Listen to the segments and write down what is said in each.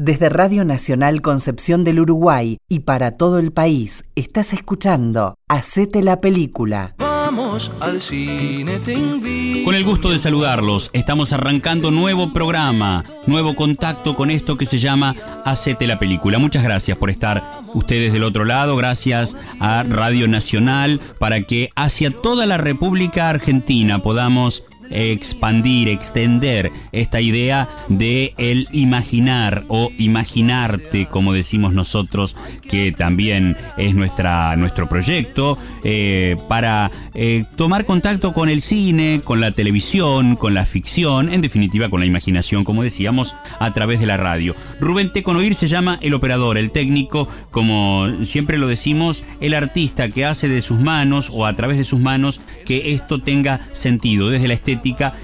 Desde Radio Nacional Concepción del Uruguay y para todo el país, estás escuchando Hacete la película. Vamos al cine, te invito. Con el gusto de saludarlos, estamos arrancando nuevo programa, nuevo contacto con esto que se llama Hacete la película. Muchas gracias por estar ustedes del otro lado, gracias a Radio Nacional para que hacia toda la República Argentina podamos expandir, extender esta idea de el imaginar o imaginarte, como decimos nosotros, que también es nuestra, nuestro proyecto, eh, para eh, tomar contacto con el cine, con la televisión, con la ficción, en definitiva con la imaginación, como decíamos, a través de la radio. Rubén Teconoir se llama el operador, el técnico, como siempre lo decimos, el artista que hace de sus manos o a través de sus manos que esto tenga sentido, desde la estética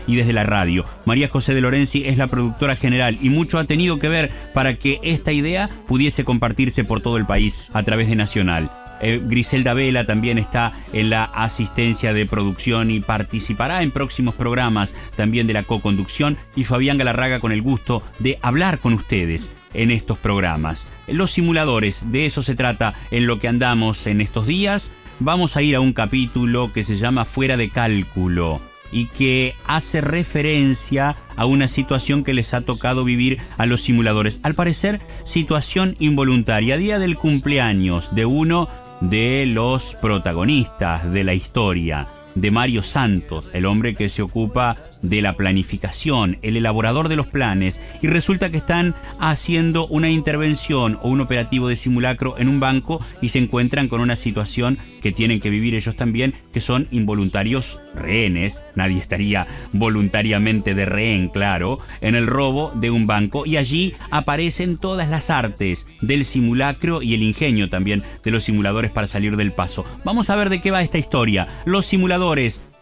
y desde la radio. María José de Lorenzi es la productora general y mucho ha tenido que ver para que esta idea pudiese compartirse por todo el país a través de Nacional. Eh, Griselda Vela también está en la asistencia de producción y participará en próximos programas también de la co-conducción y Fabián Galarraga con el gusto de hablar con ustedes en estos programas. Los simuladores, de eso se trata en lo que andamos en estos días. Vamos a ir a un capítulo que se llama Fuera de Cálculo y que hace referencia a una situación que les ha tocado vivir a los simuladores. Al parecer, situación involuntaria. Día del cumpleaños de uno de los protagonistas de la historia, de Mario Santos, el hombre que se ocupa de la planificación, el elaborador de los planes, y resulta que están haciendo una intervención o un operativo de simulacro en un banco y se encuentran con una situación que tienen que vivir ellos también, que son involuntarios rehenes, nadie estaría voluntariamente de rehén, claro, en el robo de un banco y allí aparecen todas las artes del simulacro y el ingenio también de los simuladores para salir del paso. Vamos a ver de qué va esta historia. Los simuladores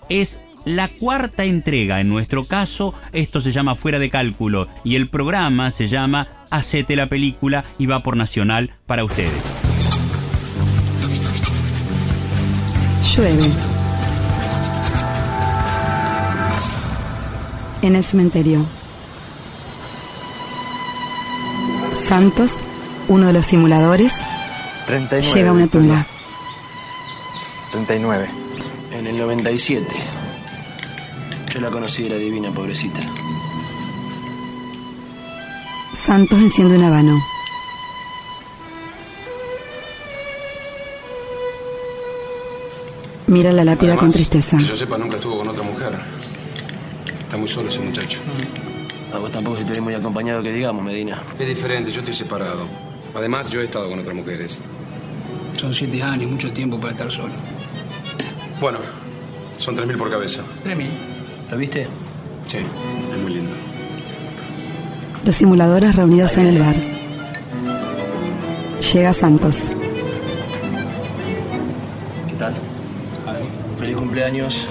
es la cuarta entrega en nuestro caso, esto se llama Fuera de Cálculo y el programa se llama Hacete la película y va por Nacional para ustedes. Llueve. En el cementerio. Santos, uno de los simuladores, 39. llega a una tumba. 39. En el 97. Yo la conocí, era divina, pobrecita. Santos enciende un habano. Mira la lápida con tristeza. Que yo sepa, nunca estuvo con otra mujer. Está muy solo ese muchacho. A vos tampoco si te ves muy acompañado que digamos, Medina. Es diferente, yo estoy separado. Además, yo he estado con otras mujeres. Son siete años, mucho tiempo para estar solo. Bueno, son tres mil por cabeza. Tres mil. ¿Lo viste? Sí, es muy lindo. Los simuladores reunidos en el bar. Llega Santos. ¿Qué tal? Feliz cumpleaños.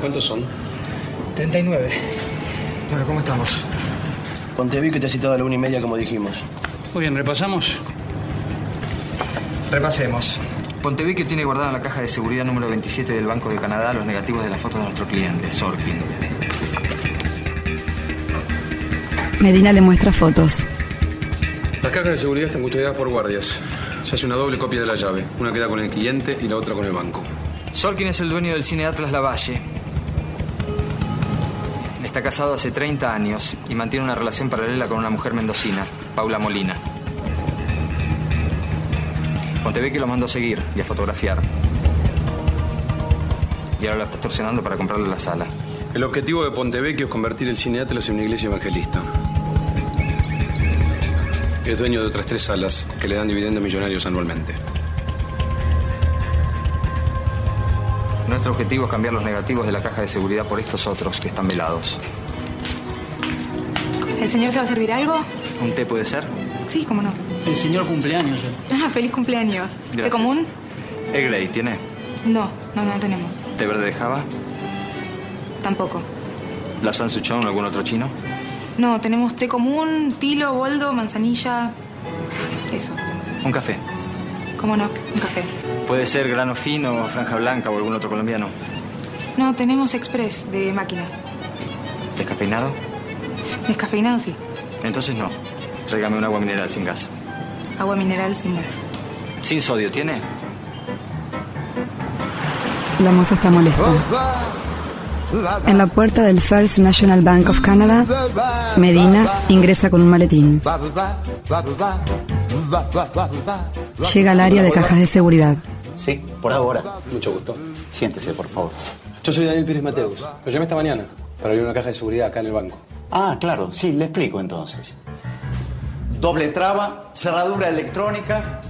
¿Cuántos son? 39. Bueno, ¿cómo estamos? Ponte que te ha citado a la una y media como dijimos. Muy bien, ¿repasamos? Repasemos. Pontevecchio tiene guardada en la caja de seguridad número 27 del Banco de Canadá los negativos de las fotos de nuestro cliente, Sorkin. Medina le muestra fotos. Las cajas de seguridad están custodiadas por guardias. Se hace una doble copia de la llave. Una queda con el cliente y la otra con el banco. Sorkin es el dueño del cine Atlas Lavalle. Está casado hace 30 años y mantiene una relación paralela con una mujer mendocina, Paula Molina. Pontevecchio lo mandó a seguir y a fotografiar. Y ahora lo está extorsionando para comprarle la sala. El objetivo de Pontevecchio es convertir el cine Atlas en una iglesia evangelista. Es dueño de otras tres salas que le dan dividendos millonarios anualmente. Nuestro objetivo es cambiar los negativos de la caja de seguridad por estos otros que están velados. ¿El señor se va a servir algo? ¿Un té puede ser? Sí, cómo no. El señor cumpleaños. Ah, feliz cumpleaños. ¿De Gracias. común? ¿El Grey tiene? No, no, no tenemos. ¿Té verde de Java? Tampoco. ¿La Sansuchón o algún otro chino? No, tenemos té común, tilo, boldo, manzanilla. Eso. Un café. ¿Cómo no? Un café. Puede ser grano fino, franja blanca o algún otro colombiano. No, tenemos express de máquina. ¿Descafeinado? Descafeinado, sí. Entonces no. Tráigame un agua mineral sin gas. Agua mineral sin gas. ¿Sin sodio tiene? La moza está molesta. En la puerta del First National Bank of Canada, Medina ingresa con un maletín. Llega al área de cajas de seguridad. Sí, por ahora. Mucho gusto. Siéntese, por favor. Yo soy Daniel Pérez Mateus. Lo llamé esta mañana para abrir una caja de seguridad acá en el banco. Ah, claro, sí, le explico entonces. Doble traba, cerradura electrónica,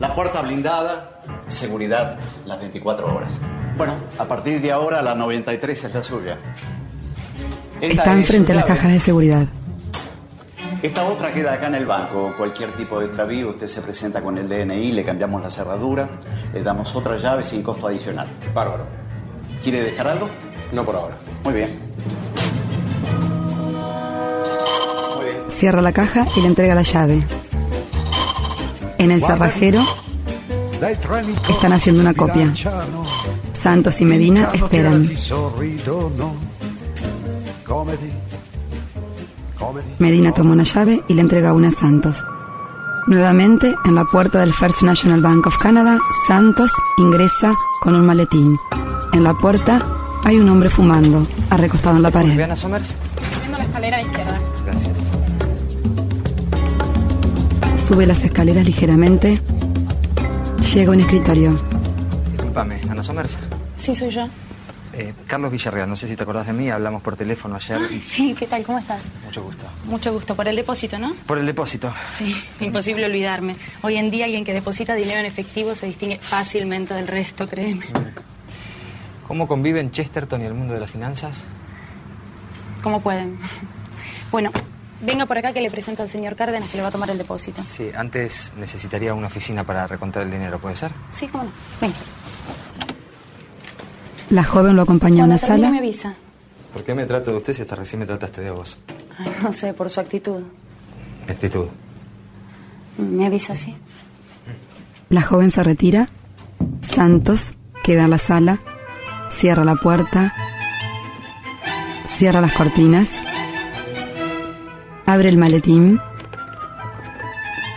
la puerta blindada, seguridad las 24 horas. Bueno, a partir de ahora la 93 es la suya. Esta Están es frente a las cajas de seguridad. Esta otra queda acá en el banco. Cualquier tipo de extravío, usted se presenta con el DNI, le cambiamos la cerradura, le damos otra llave sin costo adicional. Bárbaro. ¿Quiere dejar algo? No por ahora. Muy bien. Cierra la caja y le entrega la llave. En el cerrajero están haciendo una copia. Santos y Medina esperan. Medina toma una llave y le entrega una a Santos. Nuevamente, en la puerta del First National Bank of Canada, Santos ingresa con un maletín. En la puerta hay un hombre fumando, arrecostado en la pared. La escalera izquierda. Sube las escaleras ligeramente. Llega a un escritorio. Disculpame, ¿Ana Somers? Sí, soy yo. Eh, Carlos Villarreal, no sé si te acordás de mí, hablamos por teléfono ayer. Ay, sí, ¿qué tal? ¿Cómo estás? Mucho gusto. Mucho gusto. Por el depósito, ¿no? Por el depósito. Sí, imposible olvidarme. Hoy en día alguien que deposita dinero en efectivo se distingue fácilmente del resto, créeme. ¿Cómo conviven Chesterton y el mundo de las finanzas? ¿Cómo pueden? Bueno, venga por acá que le presento al señor Cárdenas que le va a tomar el depósito. Sí, antes necesitaría una oficina para recontar el dinero, ¿puede ser? Sí, cómo no. Venga. La joven lo acompaña a una sala. me avisa. ¿Por qué me trato de usted si hasta recién me trataste de vos? Ay, no sé, por su actitud. Mi actitud. Me avisa, sí. La joven se retira. Santos queda en la sala. Cierra la puerta. Cierra las cortinas. Abre el maletín.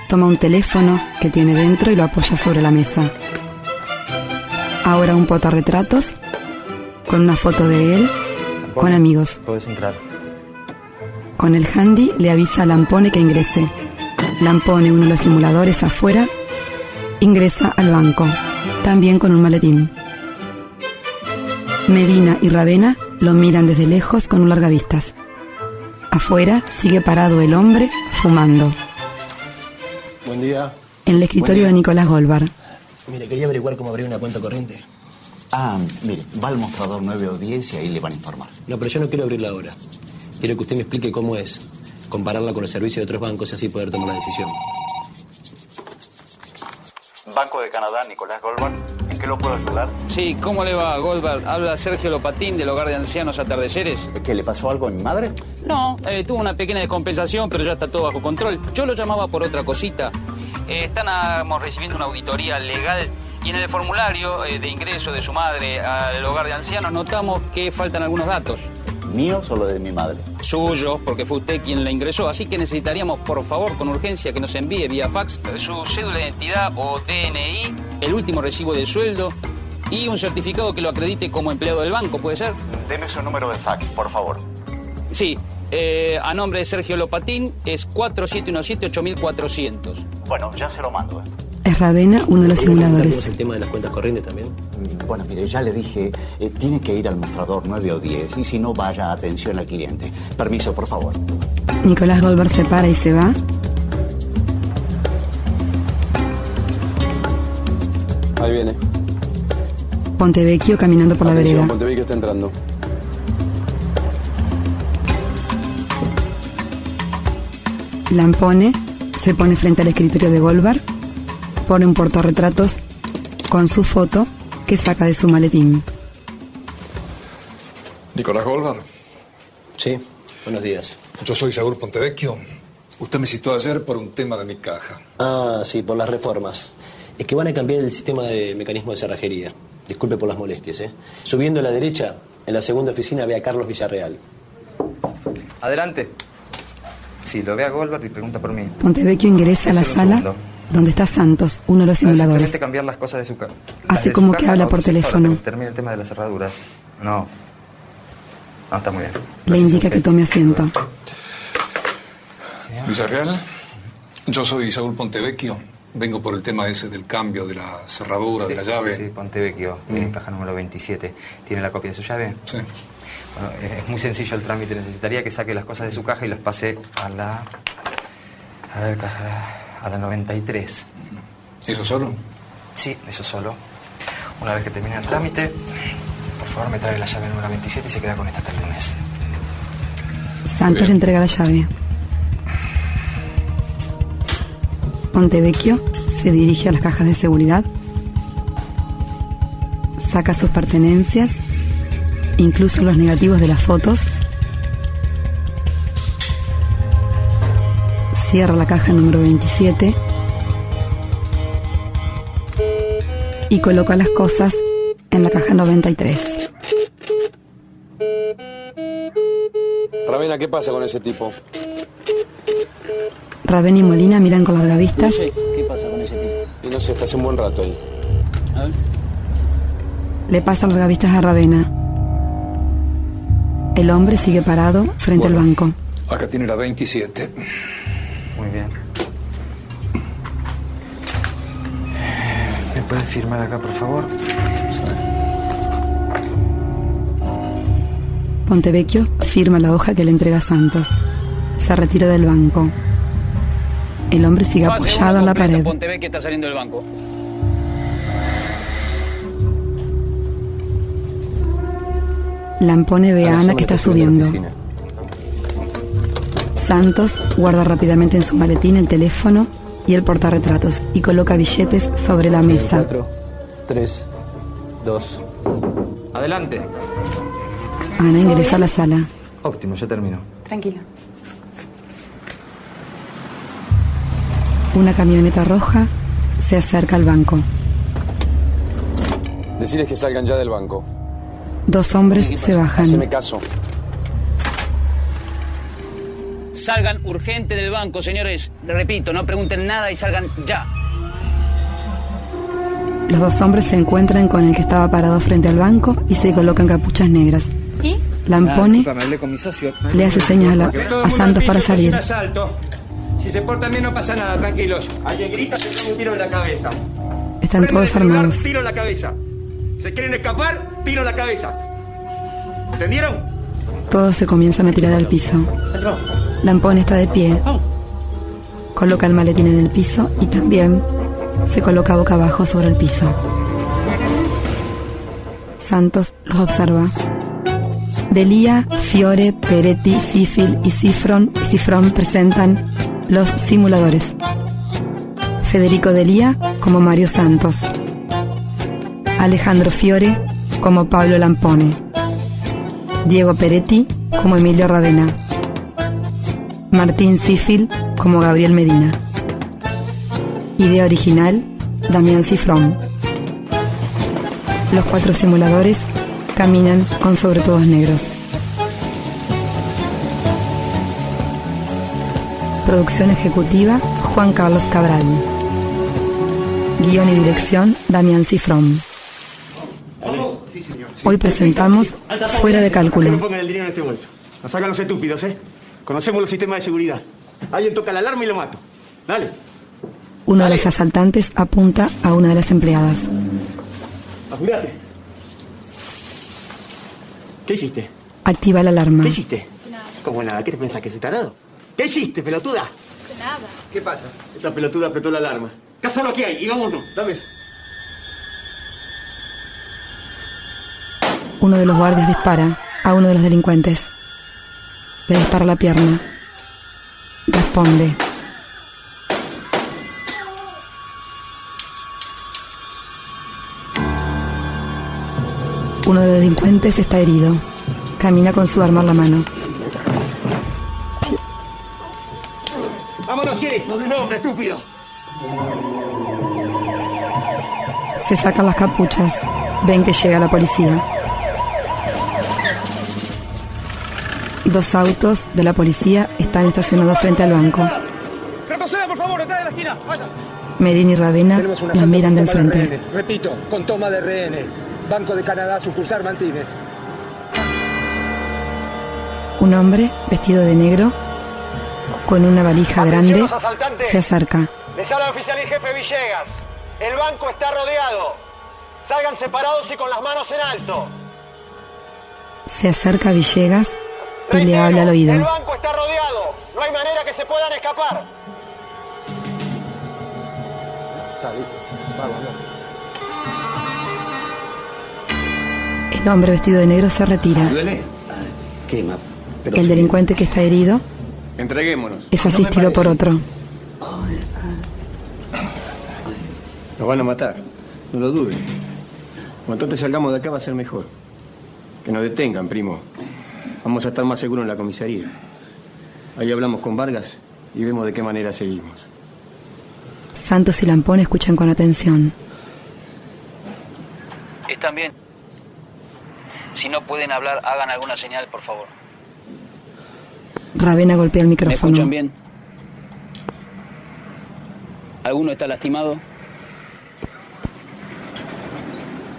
Toma un teléfono que tiene dentro y lo apoya sobre la mesa. Ahora un portarretratos con una foto de él con amigos. Puedes entrar. Con el handy le avisa a Lampone que ingrese. Lampone, uno de los simuladores afuera, ingresa al banco, también con un maletín. Medina y Ravena lo miran desde lejos con un largavistas. Afuera sigue parado el hombre fumando. Buen día. En el escritorio de Nicolás Golbar. Mire, quería averiguar cómo abrir una cuenta corriente. Ah, mire, va al mostrador 9 o 10 y ahí le van a informar. No, pero yo no quiero abrirla ahora. Quiero que usted me explique cómo es. Compararla con el servicio de otros bancos y así poder tomar la decisión. Banco de Canadá, Nicolás Goldberg. ¿En qué lo puedo ayudar? Sí, ¿cómo le va, Goldberg? Habla Sergio Lopatín del Hogar de Ancianos Atardeceres. ¿Qué le pasó algo a mi madre? No, eh, tuvo una pequeña descompensación, pero ya está todo bajo control. Yo lo llamaba por otra cosita. Eh, estamos recibiendo una auditoría legal y en el formulario eh, de ingreso de su madre al Hogar de Ancianos notamos que faltan algunos datos. ¿Míos o lo de mi madre? Suyos, porque fue usted quien la ingresó, así que necesitaríamos, por favor, con urgencia, que nos envíe vía fax su cédula de identidad o DNI, el último recibo de sueldo y un certificado que lo acredite como empleado del banco, ¿puede ser? Deme su número de fax, por favor. Sí, eh, a nombre de Sergio Lopatín es 4717-8400. Bueno, ya se lo mando. Es Ravena, uno de los ¿Cómo simuladores. el tema de las cuentas corrientes también? Bueno, mire, ya le dije, eh, tiene que ir al mostrador 9 o 10 y si no, vaya a atención al cliente. Permiso, por favor. Nicolás Golbar se para y se va. Ahí viene. Pontevecchio caminando por la vereda. Montevideo está entrando. Lampone se pone frente al escritorio de Golbar, pone un portarretratos con su foto que saca de su maletín. Nicolás Golbar, Sí, buenos días. yo soy Saúl Pontevecchio. Usted me citó ayer por un tema de mi caja. Ah, sí, por las reformas. Es que van a cambiar el sistema de mecanismo de cerrajería. Disculpe por las molestias, ¿eh? Subiendo a la derecha, en la segunda oficina ve a Carlos Villarreal. Adelante. Sí, lo ve a Goldberg y pregunta por mí. Pontevecchio ingresa a la sala segundo. Donde está Santos, uno de los No, simuladores. simplemente cambiar las cosas de su casa. Hace como que habla por teléfono. Termina el tema de las cerraduras. No. No, está muy bien. Le indica que tome asiento. Villarreal, yo soy Saúl Pontevecchio. Vengo por el tema ese del cambio de la cerradura, de la llave. Sí, Pontevecchio, Mm. en caja número 27. ¿Tiene la copia de su llave? Sí. Bueno, es es muy sencillo el trámite. Necesitaría que saque las cosas de su caja y las pase a la. A ver, caja. A la 93. ¿Eso solo? Sí, eso solo. Una vez que termine el trámite, por favor me trae la llave número 27 y se queda con esta hasta el lunes. Santos le entrega la llave. Pontevecchio se dirige a las cajas de seguridad, saca sus pertenencias, incluso los negativos de las fotos, cierra la caja número 27 y coloca las cosas en la caja 93. Ravena, ¿qué pasa con ese tipo? Raven y Molina miran con largavistas ¿Qué pasa con ese tipo? Y no sé, está hace un buen rato ahí. A ver. Le pasa largavistas a Ravena. El hombre sigue parado frente al banco. Acá tiene la 27. ¿Me puede firmar acá, por favor? Pontevecchio firma la hoja que le entrega Santos. Se retira del banco. El hombre sigue Fase apoyado en la pared. Pontevecchio está saliendo del banco. Lampone ve a Ana que está subiendo. Santos guarda rápidamente en su maletín el teléfono y el portarretratos y coloca billetes sobre la mesa. 4, 3, 2. Adelante. Ana ingresa a la sala. Óptimo, ya termino. Tranquilo. Una camioneta roja se acerca al banco. Decirles que salgan ya del banco. Dos hombres se bajan. Haceme caso. Salgan urgente del banco, señores. Repito, no pregunten nada y salgan ya. Los dos hombres se encuentran con el que estaba parado frente al banco y se colocan capuchas negras. ¿Y? Lampone con mi socio. le hace señas a, la- a Santos para salir. asalto. Si se portan bien no pasa nada, tranquilos. Alguien grita, se pone un tiro en la cabeza. Están todos armados. Tiro en la cabeza. ¿Se quieren escapar? Tiro en la cabeza. ¿Entendieron? Todos se comienzan a tirar al piso. Lampone está de pie. Coloca el maletín en el piso y también se coloca boca abajo sobre el piso. Santos los observa. Delia, Fiore, Peretti, Sifil y Cifron y Cifrón presentan los simuladores. Federico Delia como Mario Santos. Alejandro Fiore como Pablo Lampone. Diego Peretti como Emilio Ravena. Martín Sifil como Gabriel Medina. Idea original, Damián Cifrón. Los cuatro simuladores caminan con sobretodos negros. Producción ejecutiva, Juan Carlos Cabral. Guión y dirección, Damián Cifrón. Señor. Hoy presentamos Fuera de Cálculo. pongan el dinero en este bolso. Nos sacan los estúpidos, ¿eh? Conocemos los sistemas de seguridad. Alguien toca la alarma y lo mato. Dale. Uno de los asaltantes apunta a una de las empleadas. Apurate. ¿Qué hiciste? Activa la alarma. ¿Qué hiciste? ¿Cómo nada? ¿Qué te pensás que es tarado? ¿Qué hiciste, pelotuda? nada. ¿Qué pasa? Esta pelotuda apretó la alarma. Casa lo que hay y vámonos. Dame. Uno de los guardias dispara a uno de los delincuentes. Le dispara la pierna. Responde. Uno de los delincuentes está herido. Camina con su arma en la mano. ¡Vámonos, Siri! ¡No de nombre, estúpido! Se sacan las capuchas. Ven que llega la policía. Dos autos de la policía están estacionados frente al banco. Retroceda, por favor, detrás de la esquina. Vaya. Medina y Ravena nos miran del de frente. rehenes. Repito, con toma de rehenes. Banco de Canadá, sucursal Martínez. Un hombre vestido de negro con una valija grande se acerca. Les habla el oficial y jefe Villegas. El banco está rodeado. Salgan separados y con las manos en alto. Se acerca Villegas y le habla al El oído. banco está rodeado. No hay manera que se puedan escapar. El hombre vestido de negro se retira. ¿Duele? Quema. Pero El delincuente que está herido Entreguémonos. es asistido por otro. Nos van a matar. No lo dudes. Cuanto antes salgamos de acá va a ser mejor. Que nos detengan, primo. Vamos a estar más seguros en la comisaría. Ahí hablamos con Vargas y vemos de qué manera seguimos. Santos y Lampón escuchan con atención. Están bien. Si no pueden hablar, hagan alguna señal, por favor. Ravena golpea el ¿Me micrófono. escuchan bien? ¿Alguno está lastimado?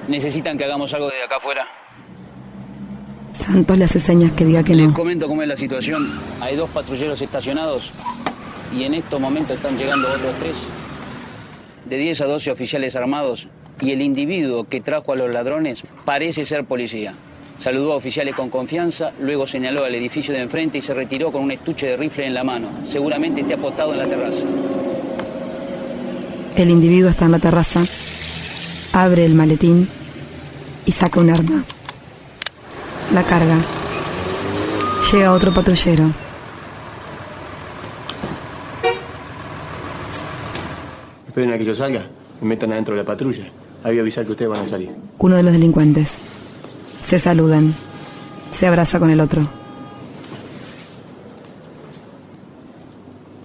¿Necesitan que hagamos algo desde acá afuera? Santos le hace señas que diga que Les no. comento cómo es la situación. Hay dos patrulleros estacionados y en estos momentos están llegando otros tres. De 10 a 12 oficiales armados y el individuo que trajo a los ladrones parece ser policía. Saludó a oficiales con confianza, luego señaló al edificio de enfrente y se retiró con un estuche de rifle en la mano. Seguramente esté apostado en la terraza. El individuo está en la terraza, abre el maletín y saca un arma. La carga. Llega otro patrullero. Esperen a que yo salga. Me metan adentro de la patrulla. Ahí voy a avisar que ustedes van a salir. Uno de los delincuentes. Se saludan. Se abraza con el otro.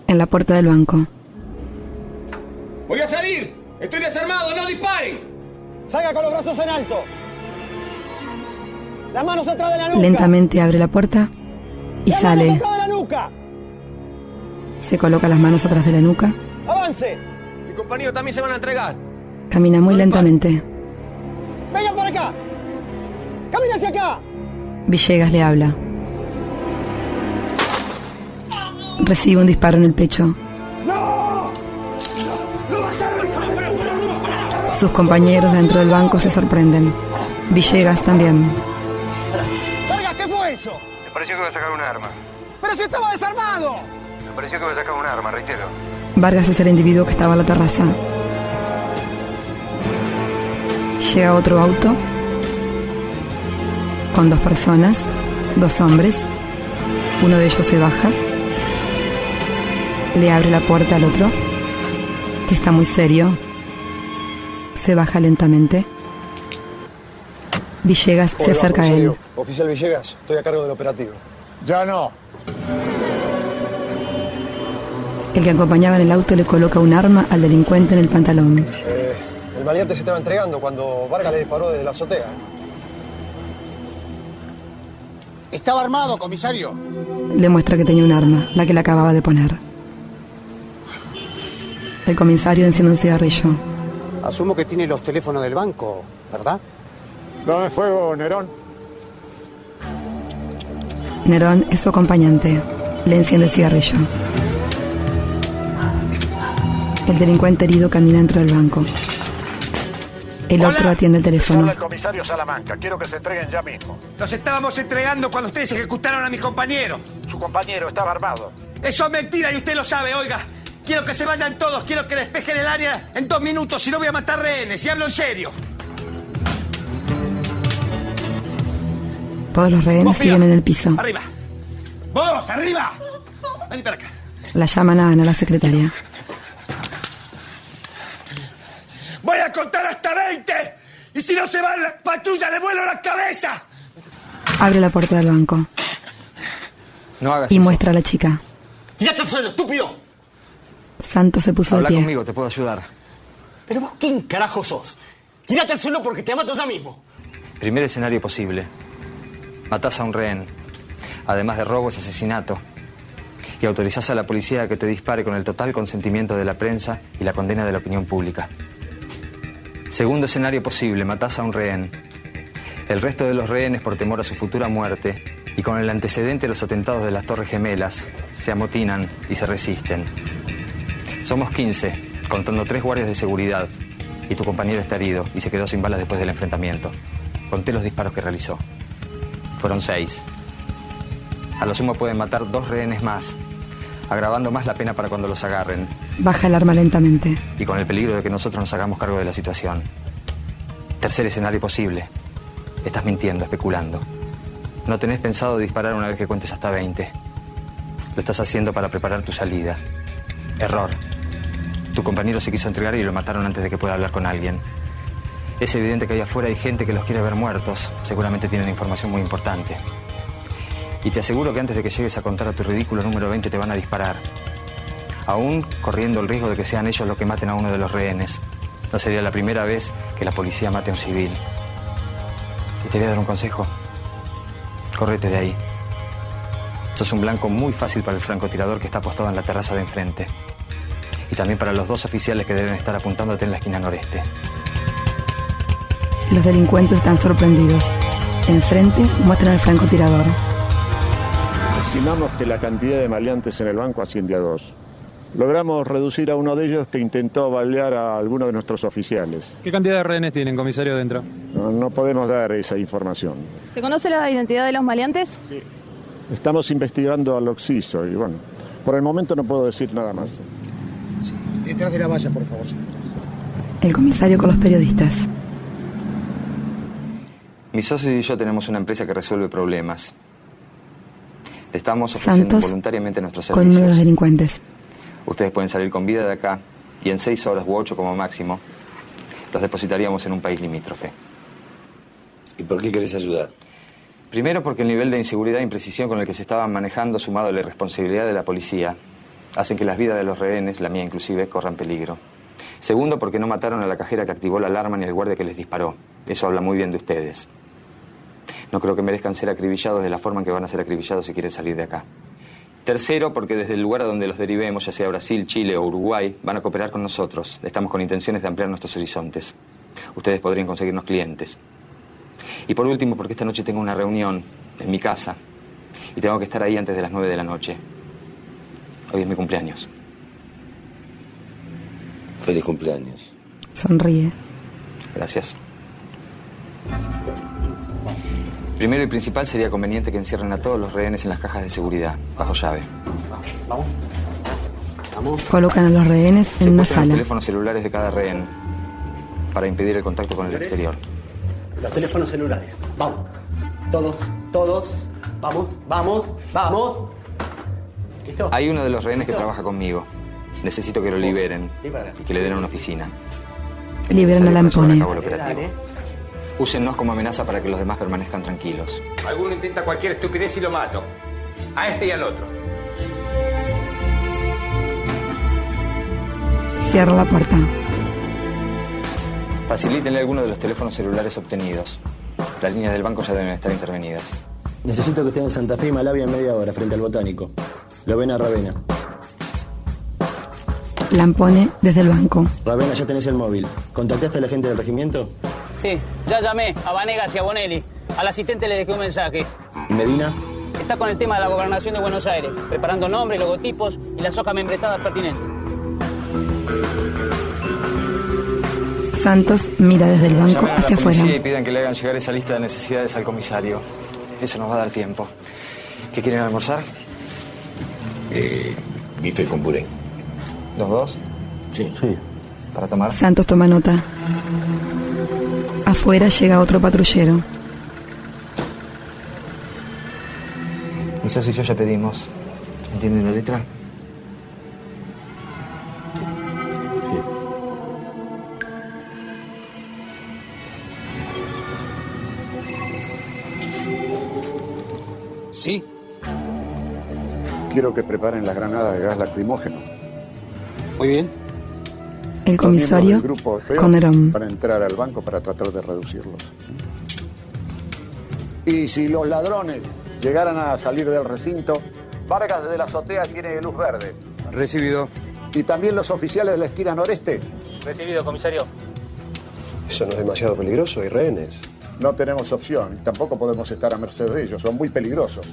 En la puerta del banco. ¡Voy a salir! ¡Estoy desarmado! ¡No disparen! Salga con los brazos en alto. Las manos atrás de la nuca. Lentamente abre la puerta y Las manos sale. atrás de la nuca. Se coloca las manos atrás de la nuca. Avance. Mi compañero también se van a entregar. Camina muy lentamente. Vengan por acá. Camina hacia acá. Villegas le habla. Recibe un disparo en el pecho. Sus compañeros dentro del banco se sorprenden. Villegas también. Pareció que iba a sacar un arma. Pero si estaba desarmado. Me pareció que iba a sacar un arma, reitero. Vargas es el individuo que estaba en la terraza. Llega otro auto con dos personas, dos hombres. Uno de ellos se baja. Le abre la puerta al otro, que está muy serio. Se baja lentamente. Villegas se acerca a él. Oficial Villegas, estoy a cargo del operativo. Ya no. El que acompañaba en el auto le coloca un arma al delincuente en el pantalón. Eh, el valiente se estaba entregando cuando Vargas le disparó desde la azotea. Estaba armado, comisario. Le muestra que tenía un arma, la que le acababa de poner. El comisario enciende un cigarrillo. Asumo que tiene los teléfonos del banco, ¿verdad? Dame fuego, Nerón. Nerón es su acompañante. Le enciende el cigarrillo. El delincuente herido camina dentro del banco. El Hola. otro atiende el Les habla teléfono. el comisario Salamanca. Quiero que se entreguen ya mismo. Nos estábamos entregando cuando ustedes ejecutaron a mi compañero. Su compañero estaba armado. Eso es mentira y usted lo sabe, oiga. Quiero que se vayan todos, quiero que despejen el área en dos minutos, si no voy a matar rehenes, y hablo en serio. Todos los rehenes siguen en el piso. Arriba. ¡Vos, arriba! Vení para acá. La llaman a Ana, la secretaria. Voy a contar hasta 20. Y si no se va la patrulla, le vuelo la cabeza. Abre la puerta del banco No hagas y eso. muestra a la chica. ¡Tirate al suelo, estúpido! Santos se puso de Habla pie. conmigo, te puedo ayudar. ¿Pero vos quién carajo sos? ¡Tirate al suelo porque te mato ya mismo! Primer escenario posible. Matás a un rehén. Además de robo es asesinato. Y autorizás a la policía a que te dispare con el total consentimiento de la prensa y la condena de la opinión pública. Segundo escenario posible, matás a un rehén. El resto de los rehenes, por temor a su futura muerte, y con el antecedente de los atentados de las Torres Gemelas, se amotinan y se resisten. Somos 15, contando tres guardias de seguridad, y tu compañero está herido y se quedó sin balas después del enfrentamiento. Conté los disparos que realizó. Fueron seis. A lo sumo pueden matar dos rehenes más, agravando más la pena para cuando los agarren Baja el arma lentamente. y con el peligro de que nosotros nos hagamos cargo de la situación. Tercer escenario posible. Estás mintiendo, especulando. No tenés pensado disparar una vez que cuentes hasta 20. Lo estás haciendo para preparar tu salida. Error. Tu compañero se quiso entregar y lo mataron antes de que pueda hablar con alguien. Es evidente que allá afuera hay gente que los quiere ver muertos. Seguramente tienen información muy importante. Y te aseguro que antes de que llegues a contar a tu ridículo número 20 te van a disparar. Aún corriendo el riesgo de que sean ellos los que maten a uno de los rehenes. No sería la primera vez que la policía mate a un civil. Y te voy a dar un consejo. Correte de ahí. Sos un blanco muy fácil para el francotirador que está apostado en la terraza de enfrente. Y también para los dos oficiales que deben estar apuntándote en la esquina noreste. Los delincuentes están sorprendidos. Enfrente muestran al francotirador. Estimamos que la cantidad de maleantes en el banco asciende a dos. Logramos reducir a uno de ellos que intentó balear a alguno de nuestros oficiales. ¿Qué cantidad de rehenes tienen, comisario, dentro? No, no podemos dar esa información. ¿Se conoce la identidad de los maleantes? Sí. Estamos investigando al occiso y bueno, por el momento no puedo decir nada más. Detrás de la valla, por favor. El comisario con los periodistas. Mi socio y yo tenemos una empresa que resuelve problemas. Le estamos ofreciendo Santos voluntariamente nuestros con uno de los servicios. delincuentes. Ustedes pueden salir con vida de acá y en seis horas u ocho como máximo los depositaríamos en un país limítrofe. ¿Y por qué querés ayudar? Primero porque el nivel de inseguridad e imprecisión con el que se estaban manejando, sumado a la irresponsabilidad de la policía, hacen que las vidas de los rehenes, la mía inclusive, corran peligro. Segundo porque no mataron a la cajera que activó la alarma ni al guardia que les disparó. Eso habla muy bien de ustedes. No creo que merezcan ser acribillados de la forma en que van a ser acribillados si quieren salir de acá. Tercero, porque desde el lugar a donde los derivemos, ya sea Brasil, Chile o Uruguay, van a cooperar con nosotros. Estamos con intenciones de ampliar nuestros horizontes. Ustedes podrían conseguirnos clientes. Y por último, porque esta noche tengo una reunión en mi casa y tengo que estar ahí antes de las nueve de la noche. Hoy es mi cumpleaños. Feliz cumpleaños. Sonríe. Gracias. Primero y principal sería conveniente que encierren a todos los rehenes en las cajas de seguridad, bajo llave. Vamos. Vamos. Colocan a los rehenes en una Secuestran los sala. teléfonos celulares de cada rehén para impedir el contacto con el exterior. Los teléfonos celulares. Vamos. Todos, todos. Vamos, vamos, vamos. ¿Listo? Hay uno de los rehenes que trabaja conmigo. Necesito que lo liberen y que le den una oficina. Liberan a Lampone. Úsennos como amenaza para que los demás permanezcan tranquilos. Alguno intenta cualquier estupidez y lo mato. A este y al otro. Cierra la puerta. Facilítenle alguno de los teléfonos celulares obtenidos. Las líneas del banco ya deben estar intervenidas. Necesito que estén en Santa Fe y Malavia en media hora, frente al botánico. Lo ven a Ravena. Lampone desde el banco. Ravena, ya tenés el móvil. ¿Contactaste a la gente del regimiento? Sí, ya llamé a Vanegas y a Bonelli. Al asistente le dejé un mensaje. ¿Y Medina? Está con el tema de la gobernación de Buenos Aires, preparando nombres, logotipos y las hojas membretadas pertinentes. Santos mira desde el banco Llamen hacia afuera. y pidan que le hagan llegar esa lista de necesidades al comisario. Eso nos va a dar tiempo. ¿Qué quieren almorzar? Eh, bife con puré. ¿Los dos? Sí. Sí. ¿Para tomar? Santos toma nota. Afuera llega otro patrullero. Socio y yo ya pedimos. ¿Entienden la letra? Sí. Quiero que preparen las granadas de gas lacrimógeno. Muy bien. El comisario Los miembros del grupo Orfeo con Nerón. Para entrar al banco para tratar de reducirlos. Y si los ladrones llegaran a salir del recinto, Vargas desde la azotea tiene luz verde. Recibido. ¿Y también los oficiales de la esquina noreste? Recibido, comisario. Eso no es demasiado peligroso, hay rehenes. No tenemos opción. Tampoco podemos estar a merced de ellos. Son muy peligrosos.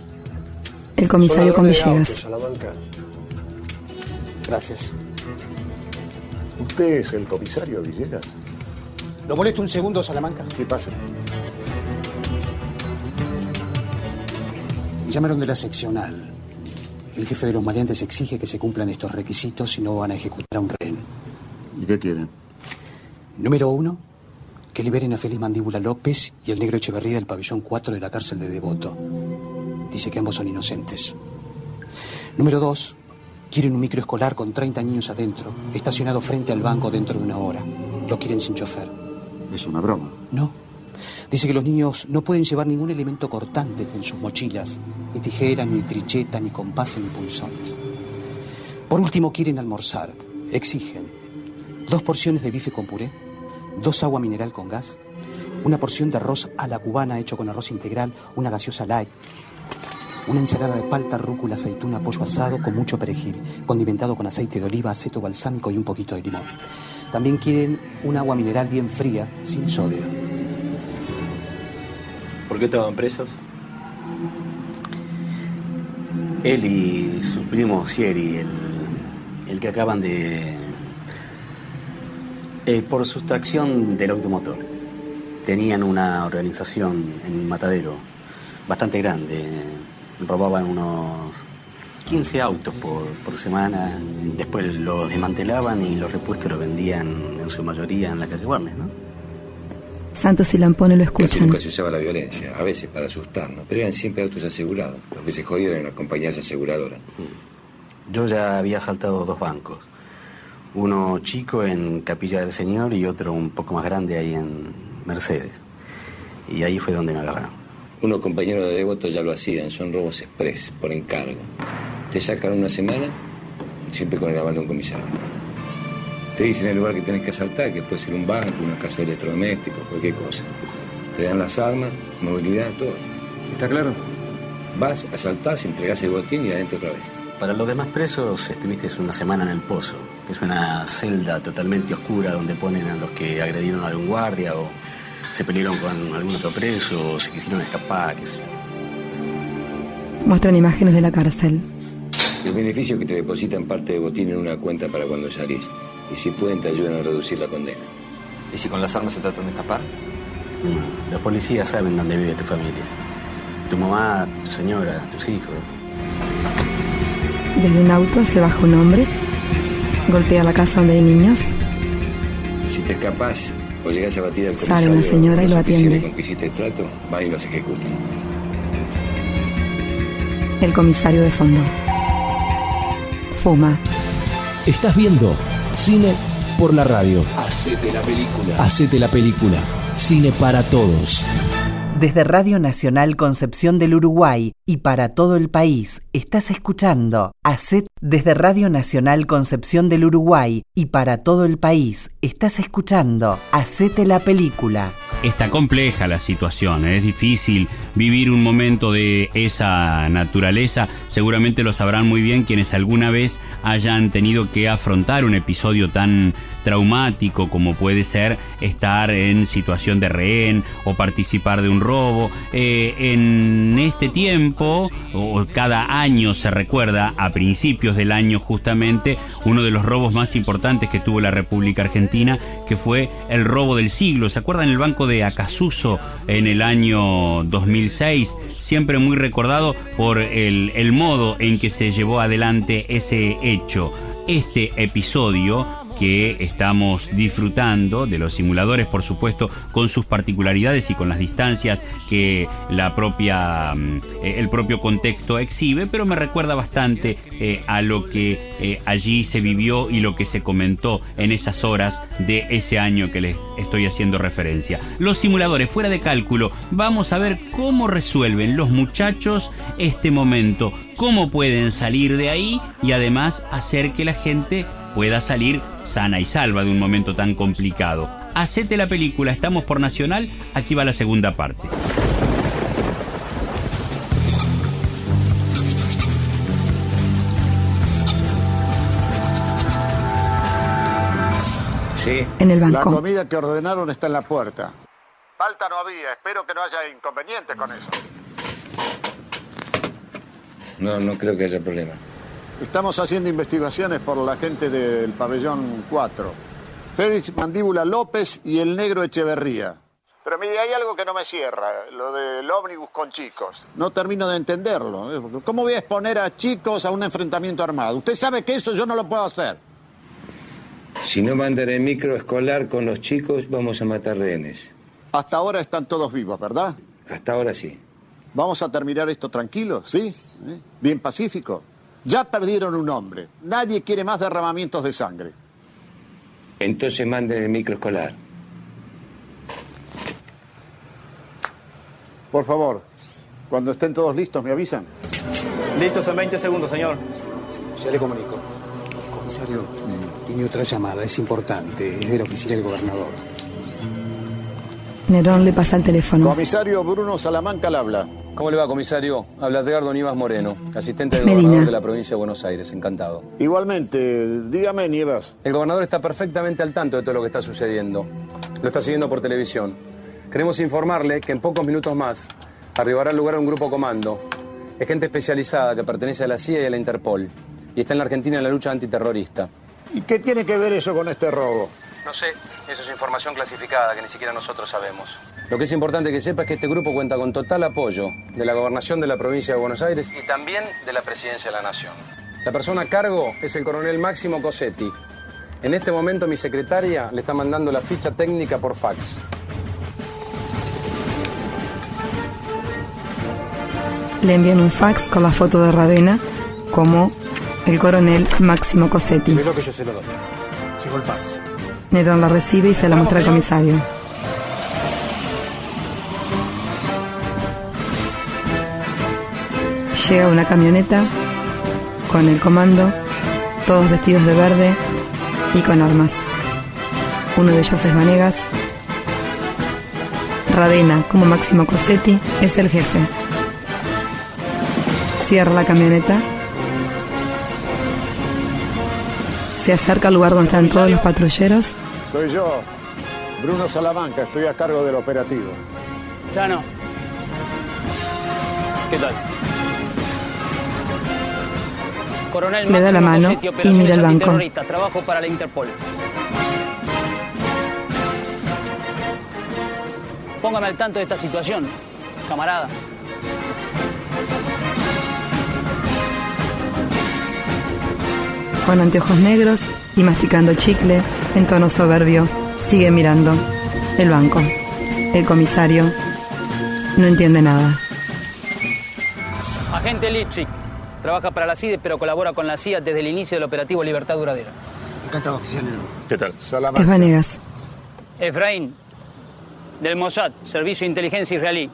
El comisario con Villegas. Gracias. ¿Usted es el comisario Villegas? ¿Lo molesto un segundo, Salamanca? ¿Qué pasa? Llamaron de la seccional. El jefe de los maleantes exige que se cumplan estos requisitos si no van a ejecutar a un rehén. ¿Y qué quieren? Número uno, que liberen a Félix Mandíbula López y el negro Echeverría del pabellón 4 de la cárcel de Devoto. Dice que ambos son inocentes. Número dos, quieren un microescolar con 30 niños adentro, estacionado frente al banco dentro de una hora. Lo quieren sin chofer. Es una broma. No. Dice que los niños no pueden llevar ningún elemento cortante en sus mochilas, ni tijera, ni tricheta, ni compás, ni punzones. Por último, quieren almorzar. Exigen dos porciones de bife con puré, dos agua mineral con gas, una porción de arroz a la cubana hecho con arroz integral, una gaseosa light, una ensalada de palta, rúcula, aceituna, pollo asado con mucho perejil, condimentado con aceite de oliva, aceto balsámico y un poquito de limón. También quieren un agua mineral bien fría, sin sodio. ¿Por qué estaban presos? Él y su primo Sieri, el, el que acaban de... eh, por sustracción del automotor. Tenían una organización en Matadero bastante grande. Robaban unos 15 autos por, por semana. Después los desmantelaban y los repuestos los vendían en su mayoría en la calle Warnes, ¿no? Santos y Lampone lo Casi escuchan. nunca se usaba la violencia, a veces para asustarnos, pero eran siempre autos asegurados. Los que se jodieron eran las compañías aseguradoras. Yo ya había saltado dos bancos. Uno chico en Capilla del Señor y otro un poco más grande ahí en Mercedes. Y ahí fue donde me agarraron. Unos compañeros de Devoto ya lo hacían, son robos express, por encargo. Te sacan una semana, siempre con el aval de un comisario. Te dicen el lugar que tenés que asaltar, que puede ser un banco, una casa de electrodomésticos, cualquier cosa. Te dan las armas, movilidad, todo. ¿Está claro? Vas, asaltás, entregás el botín y adentro otra vez. Para los demás presos estuviste una semana en el pozo, que es una celda totalmente oscura donde ponen a los que agredieron a algún guardia o se pelearon con algún otro preso o se quisieron escapar, yo. Muestran imágenes de la cárcel. El beneficio es que te depositan parte de botín en una cuenta para cuando salís. Y si pueden, te ayudan a reducir la condena. ¿Y si con las armas se tratan de escapar? Mm, Los policías saben dónde vive tu familia. Tu mamá, tu señora, tus hijos. Desde un auto se baja un hombre, golpea la casa donde hay niños, Si te escapás o llegás a batir al Sale comisario una señora y lo atiende. con que hiciste el trato, van y los ejecutan. el comisario de fondo. Fuma. Estás viendo Cine por la radio. Hacete la película. Hacete la película. Cine para todos. Desde Radio Nacional Concepción del Uruguay y para todo el país, estás escuchando Hacet desde Radio Nacional Concepción del Uruguay y para todo el país, estás escuchando Hacete la película. Está compleja la situación, ¿eh? es difícil vivir un momento de esa naturaleza. Seguramente lo sabrán muy bien quienes alguna vez hayan tenido que afrontar un episodio tan traumático como puede ser estar en situación de rehén o participar de un robo. Eh, en este tiempo, o cada año se recuerda, a principios del año justamente, uno de los robos más importantes que tuvo la República Argentina, que fue el robo del siglo. ¿Se acuerdan el banco de Acasuso en el año 2006? Siempre muy recordado por el, el modo en que se llevó adelante ese hecho. Este episodio que estamos disfrutando de los simuladores, por supuesto, con sus particularidades y con las distancias que la propia, mm, eh, el propio contexto exhibe, pero me recuerda bastante eh, a lo que eh, allí se vivió y lo que se comentó en esas horas de ese año que les estoy haciendo referencia. Los simuladores, fuera de cálculo, vamos a ver cómo resuelven los muchachos este momento, cómo pueden salir de ahí y además hacer que la gente pueda salir sana y salva de un momento tan complicado. Hacete la película, estamos por Nacional, aquí va la segunda parte. Sí. En el banco. La comida que ordenaron está en la puerta. Falta no había, espero que no haya inconveniente con eso. No, no creo que haya problema. Estamos haciendo investigaciones por la gente del pabellón 4. Félix Mandíbula López y el negro Echeverría. Pero mire, hay algo que no me cierra, lo del ómnibus con chicos. No termino de entenderlo. ¿eh? ¿Cómo voy a exponer a chicos a un enfrentamiento armado? Usted sabe que eso yo no lo puedo hacer. Si no mandan el micro escolar con los chicos, vamos a matar rehenes. Hasta ahora están todos vivos, ¿verdad? Hasta ahora sí. Vamos a terminar esto tranquilo, ¿sí? ¿Eh? Bien pacífico. Ya perdieron un hombre. Nadie quiere más derramamientos de sangre. Entonces manden el micro escolar. Por favor, cuando estén todos listos, ¿me avisan? Listos en 20 segundos, señor. Ya le comunico. Comisario, tiene otra llamada, es importante, es de la oficina del gobernador. Nerón le pasa el teléfono. Comisario Bruno Salamanca al habla. ¿Cómo le va, comisario? Habla Edgardo Nivas Moreno, asistente del Medina. gobernador de la provincia de Buenos Aires. Encantado. Igualmente, dígame, Nievas. El gobernador está perfectamente al tanto de todo lo que está sucediendo. Lo está siguiendo por televisión. Queremos informarle que en pocos minutos más arribará al lugar un grupo comando. Es gente especializada que pertenece a la CIA y a la Interpol. Y está en la Argentina en la lucha antiterrorista. ¿Y qué tiene que ver eso con este robo? No sé, eso es información clasificada que ni siquiera nosotros sabemos. Lo que es importante que sepa es que este grupo cuenta con total apoyo de la gobernación de la provincia de Buenos Aires y también de la presidencia de la Nación. La persona a cargo es el coronel Máximo Cosetti. En este momento mi secretaria le está mandando la ficha técnica por fax. Le envían un fax con la foto de Ravena como el coronel Máximo Cosetti. Primero que yo se lo doy. Llegó el fax. Nerón la recibe y se la muestra al comisario. Llega una camioneta con el comando, todos vestidos de verde y con armas. Uno de ellos es Vanegas. Ravena, como Máximo Cosetti, es el jefe. Cierra la camioneta. Se acerca al lugar donde están todos los patrulleros. Soy yo, Bruno Salamanca, estoy a cargo del operativo. Ya no. ¿Qué tal? Le da la mano y mira el banco. Trabajo para la Interpol. Póngame al tanto de esta situación, camarada. con anteojos negros y masticando chicle en tono soberbio, sigue mirando el banco. El comisario no entiende nada. Agente Lipsic. Trabaja para la CIDE, pero colabora con la CIA desde el inicio del operativo Libertad Duradera. Encantado, oficial. ¿Qué tal? Es Vanegas. Efraín, del Mossad, Servicio de Inteligencia Israelí.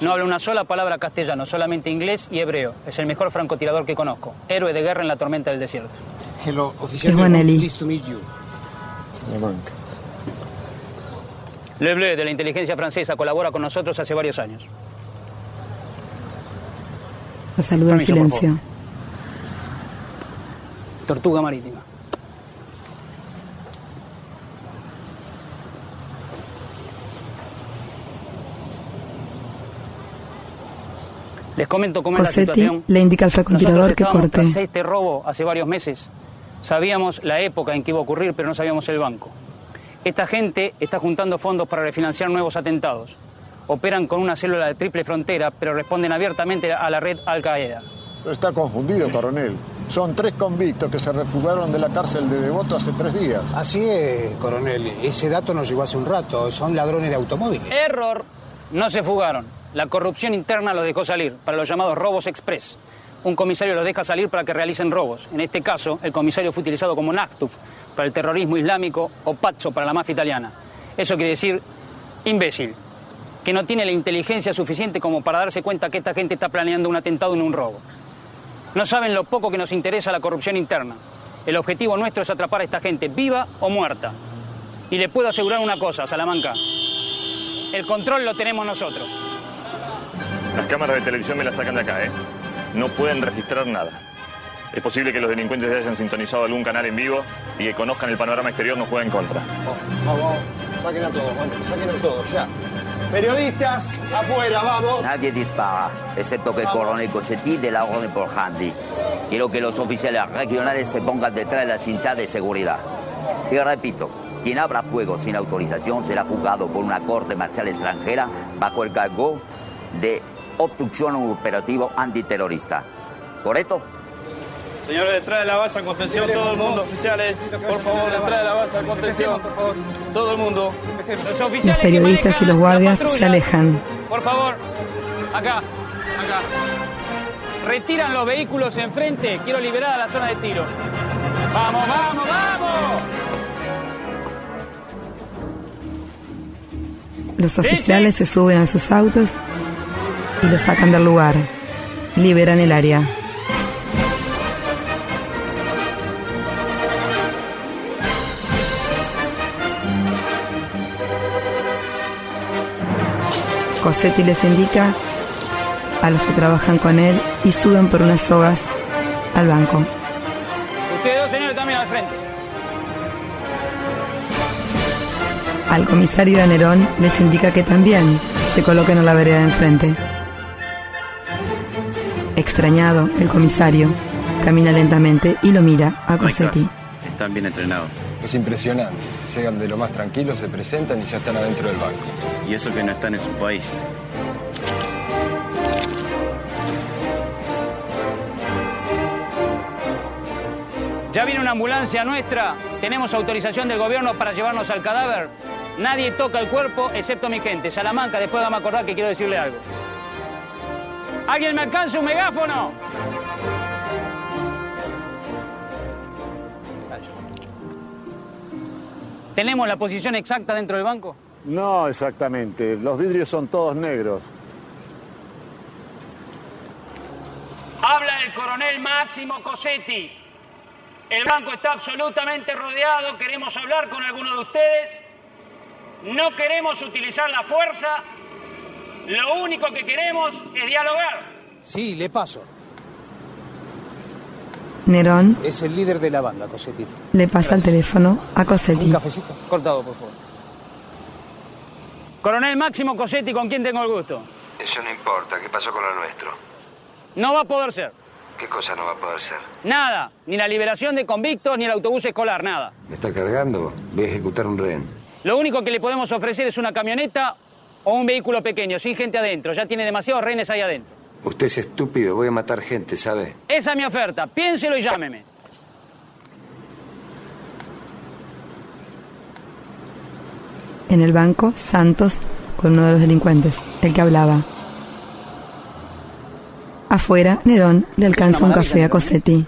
No habla una sola palabra castellano, solamente inglés y hebreo. Es el mejor francotirador que conozco. Héroe de guerra en la tormenta del desierto. Hello, oficial. Pleased to meet you. Le Bleu, de la inteligencia francesa, colabora con nosotros hace varios años. Lo saluda en silencio. Tortuga marítima. Les comento cómo es la situación. le indica al francotirador que corte. tras este robo hace varios meses. Sabíamos la época en que iba a ocurrir, pero no sabíamos el banco. Esta gente está juntando fondos para refinanciar nuevos atentados. Operan con una célula de triple frontera, pero responden abiertamente a la red Al-Qaeda. Está confundido, coronel. Son tres convictos que se refugiaron de la cárcel de Devoto hace tres días. Así es, coronel. Ese dato nos llegó hace un rato. Son ladrones de automóviles. Error. No se fugaron. La corrupción interna los dejó salir para los llamados robos express. Un comisario los deja salir para que realicen robos. En este caso, el comisario fue utilizado como Nachtuf para el terrorismo islámico o Pazzo para la mafia italiana. Eso quiere decir imbécil, que no tiene la inteligencia suficiente como para darse cuenta que esta gente está planeando un atentado en un robo. No saben lo poco que nos interesa la corrupción interna. El objetivo nuestro es atrapar a esta gente, viva o muerta. Y le puedo asegurar una cosa, Salamanca. El control lo tenemos nosotros. Las cámaras de televisión me las sacan de acá, ¿eh? No pueden registrar nada. Es posible que los delincuentes hayan sintonizado algún canal en vivo y que conozcan el panorama exterior nos juega en contra. Vamos, vamos, saquen a todos, vamos, saquen a todos, ya. Periodistas, afuera, vamos. Nadie dispara, excepto que el coronel Cosetti de la orden por Handy. Quiero que los oficiales regionales se pongan detrás de la cinta de seguridad. Y repito, quien abra fuego sin autorización será juzgado por una corte marcial extranjera bajo el cargo de obstrucción a un operativo antiterrorista. ¿Correcto? Señores, detrás de la base en contención, todo el mundo, oficiales, por favor, detrás de la base en contención, todo el mundo. Los Los oficiales que periodistas y los guardias se alejan. Por favor, acá, acá. Retiran los vehículos enfrente, quiero liberar a la zona de tiro. Vamos, vamos, vamos. Los oficiales se suben a sus autos y los sacan del lugar. Liberan el área. Cosetti les indica a los que trabajan con él y suben por unas sogas al banco. Ustedes dos señores también al frente. Al comisario de Nerón les indica que también se coloquen en la vereda de enfrente. Extrañado, el comisario camina lentamente y lo mira a Cosetti. Están bien entrenados. Es impresionante. Llegan de lo más tranquilo, se presentan y ya están adentro del banco. Y eso que no están en su país. Ya viene una ambulancia nuestra, tenemos autorización del gobierno para llevarnos al cadáver. Nadie toca el cuerpo excepto mi gente. Salamanca, después vamos a acordar que quiero decirle algo. ¿Alguien me alcanza un megáfono? ¿Tenemos la posición exacta dentro del banco? No exactamente, los vidrios son todos negros. Habla el coronel Máximo Cosetti. El banco está absolutamente rodeado. Queremos hablar con alguno de ustedes. No queremos utilizar la fuerza. Lo único que queremos es dialogar. Sí, le paso. Nerón Es el líder de la banda, Cosetti. le pasa el teléfono a Cosetti. cafecito? Cortado, por favor. Coronel Máximo Cosetti, ¿con quién tengo el gusto? Eso no importa. ¿Qué pasó con lo nuestro? No va a poder ser. ¿Qué cosa no va a poder ser? Nada. Ni la liberación de convictos, ni el autobús escolar, nada. ¿Me está cargando? Voy a ejecutar un rehén. Lo único que le podemos ofrecer es una camioneta o un vehículo pequeño, sin gente adentro. Ya tiene demasiados rehenes ahí adentro. Usted es estúpido. Voy a matar gente, ¿sabe? Esa es mi oferta. Piénselo y llámeme. En el banco, Santos con uno de los delincuentes, el que hablaba. Afuera, Nerón le alcanza un café a Cosetti.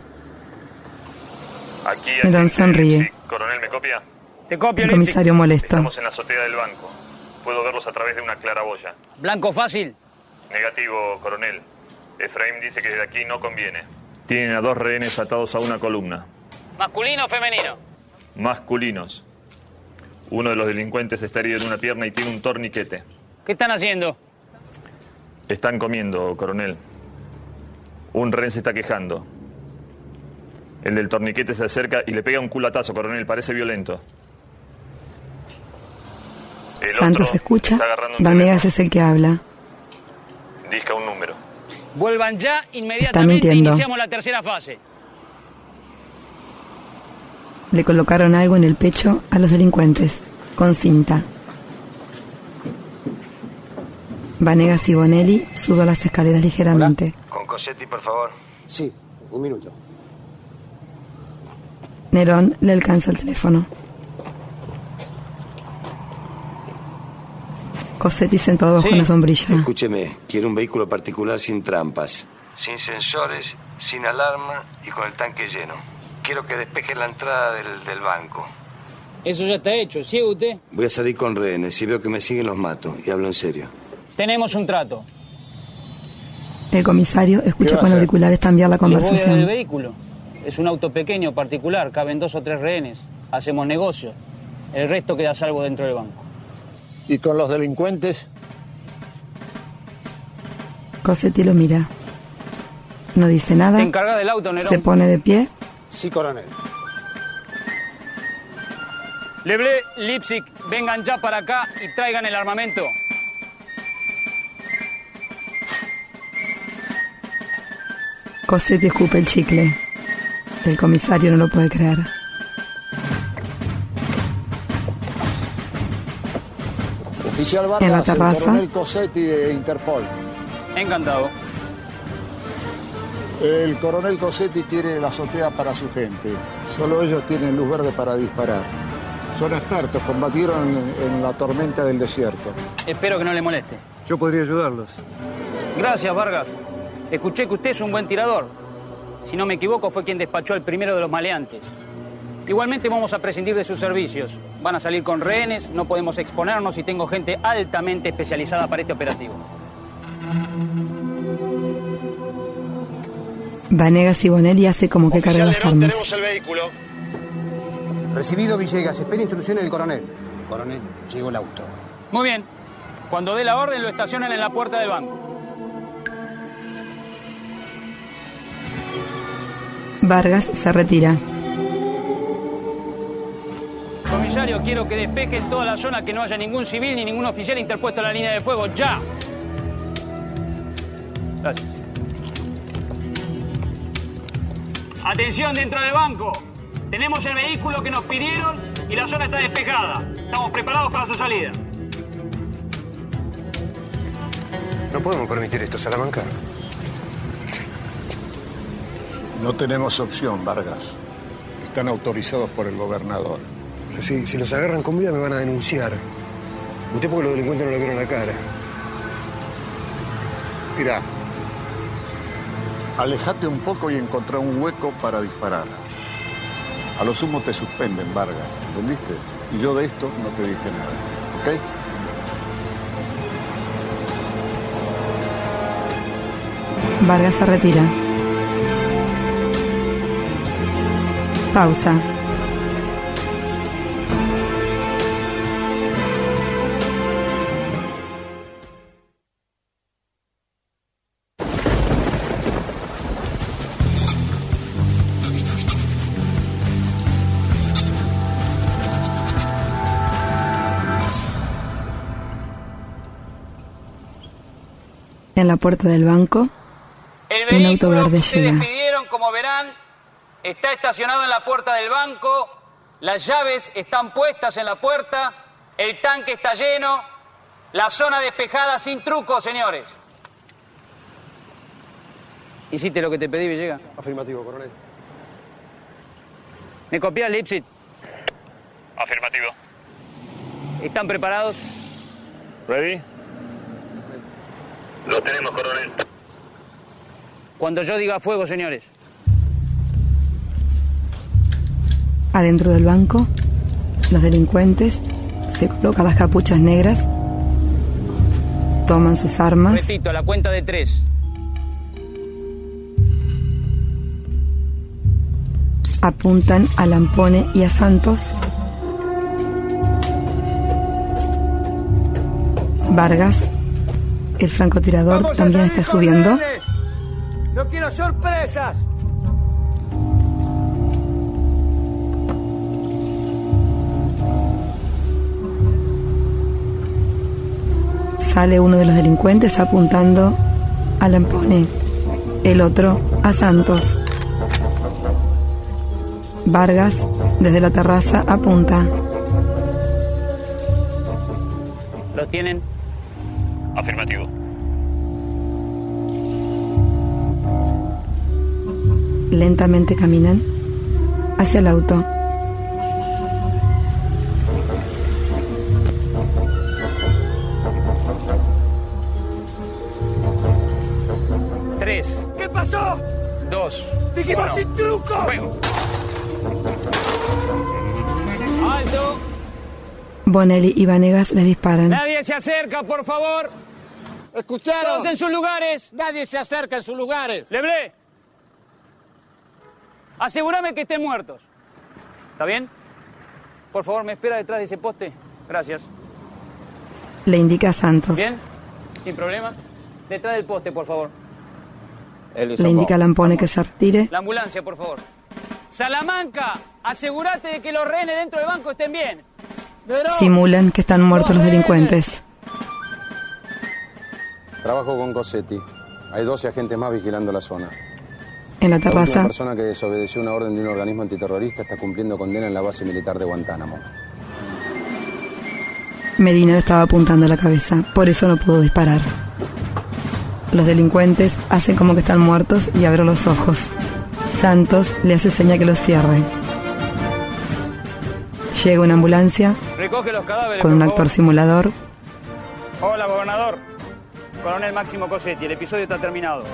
Aquí Nerón sonríe. Coronel, ¿me copia? Te copio, El comisario molesto. Estamos en la azotea del banco. Puedo verlos a través de una claraboya. Blanco fácil. Negativo, coronel. Efraín dice que desde aquí no conviene. Tienen a dos rehenes atados a una columna. ¿Masculino o femenino? Masculinos. Uno de los delincuentes está herido en una pierna y tiene un torniquete. ¿Qué están haciendo? Están comiendo, coronel. Un rehén se está quejando. El del torniquete se acerca y le pega un culatazo, coronel. Parece violento. El Santos otro escucha. está agarrando un Vanegas es el que habla. Teléfono. Disca un número. Vuelvan ya Está inmediatamente. mintiendo. Iniciamos la tercera fase. Le colocaron algo en el pecho a los delincuentes, con cinta. Vanegas y Bonelli suben las escaleras ligeramente. Con Cosetti, por favor. Sí, un minuto. Nerón le alcanza el teléfono. Cosetti sentado bajo una sombrilla. Escúcheme, quiero un vehículo particular sin trampas. Sin sensores, sin alarma y con el tanque lleno. Quiero que despeje la entrada del, del banco. Eso ya está hecho. ¿Sí, usted? Voy a salir con rehenes. Si veo que me siguen, los mato. Y hablo en serio. Tenemos un trato. El comisario escucha con auriculares cambiar la dar el conversación. vehículo. Es un auto pequeño, particular. Caben dos o tres rehenes. Hacemos negocio. El resto queda salvo dentro del banco. ¿Y con los delincuentes? Cosetti lo mira. No dice nada. ¿Te encargas del auto, Nerón? Se pone de pie. Sí, coronel. Leblé, Lipsic, vengan ya para acá y traigan el armamento. Cosetti escupe el chicle. El comisario no lo puede creer. Oficial Vargas, En la el terraza. coronel Cosetti de Interpol. Encantado. El coronel Cosetti quiere la azotea para su gente. Solo ellos tienen luz verde para disparar. Son expertos, combatieron en, en la tormenta del desierto. Espero que no le moleste. Yo podría ayudarlos. Gracias, Vargas. Escuché que usted es un buen tirador. Si no me equivoco, fue quien despachó al primero de los maleantes. Igualmente vamos a prescindir de sus servicios. Van a salir con rehenes, no podemos exponernos y tengo gente altamente especializada para este operativo. Vanegas y Bonelli hace como que carga las armas. el vehículo. Recibido Villegas, espera instrucciones del coronel. Coronel, llegó el auto. Muy bien. Cuando dé la orden, lo estacionan en la puerta del banco. Vargas se retira. Quiero que despejen toda la zona, que no haya ningún civil ni ningún oficial interpuesto en la línea de fuego. ¡Ya! Gracias. Atención dentro del banco. Tenemos el vehículo que nos pidieron y la zona está despejada. Estamos preparados para su salida. No podemos permitir esto, Salamanca. No tenemos opción, Vargas. Están autorizados por el gobernador. Si, si los agarran con vida me van a denunciar. Usted porque los delincuentes no le vieron la cara. Mira, alejate un poco y encontrá un hueco para disparar. A lo sumo te suspenden, Vargas, ¿entendiste? Y yo de esto no te dije nada, ¿ok? Vargas se retira. Pausa. La puerta del banco, El un auto vehículo que llega. pidieron, como verán, está estacionado en la puerta del banco. Las llaves están puestas en la puerta. El tanque está lleno. La zona despejada sin trucos, señores. ¿Hiciste lo que te pedí, Villegas? Afirmativo, coronel. ¿Me copias, Lipsit? Afirmativo. ¿Están preparados? ¿Ready? Lo tenemos, coronel. Cuando yo diga fuego, señores. Adentro del banco, los delincuentes se colocan las capuchas negras, toman sus armas, Repito, la cuenta de tres. apuntan a Lampone y a Santos. Vargas, el francotirador, también está subiendo. No quiero sorpresas. Sale uno de los delincuentes apuntando a Lampone, el otro a Santos. Vargas, desde la terraza, apunta. ¿Los tienen? Afirmativo. Lentamente caminan hacia el auto. Bonelli y Vanegas les disparan. Nadie se acerca, por favor. ¿Escucharon? Todos en sus lugares. Nadie se acerca en sus lugares. Leblé. Asegúrame que estén muertos. ¿Está bien? Por favor, me espera detrás de ese poste. Gracias. Le indica a Santos. ¿Bien? Sin problema. Detrás del poste, por favor. Le indica a Lampone que se retire. La ambulancia, por favor. Salamanca, asegúrate de que los rehenes dentro del banco estén bien. Simulan que están muertos los delincuentes. Trabajo con Cosetti. Hay 12 agentes más vigilando la zona. En la La terraza, persona que desobedeció una orden de un organismo antiterrorista está cumpliendo condena en la base militar de Guantánamo. Medina le estaba apuntando a la cabeza, por eso no pudo disparar. Los delincuentes hacen como que están muertos y abren los ojos. Santos le hace seña que los cierre. Llega una ambulancia Recoge los cadáveres. con un actor simulador. Hola, gobernador. Coronel Máximo Cosetti, el episodio está terminado.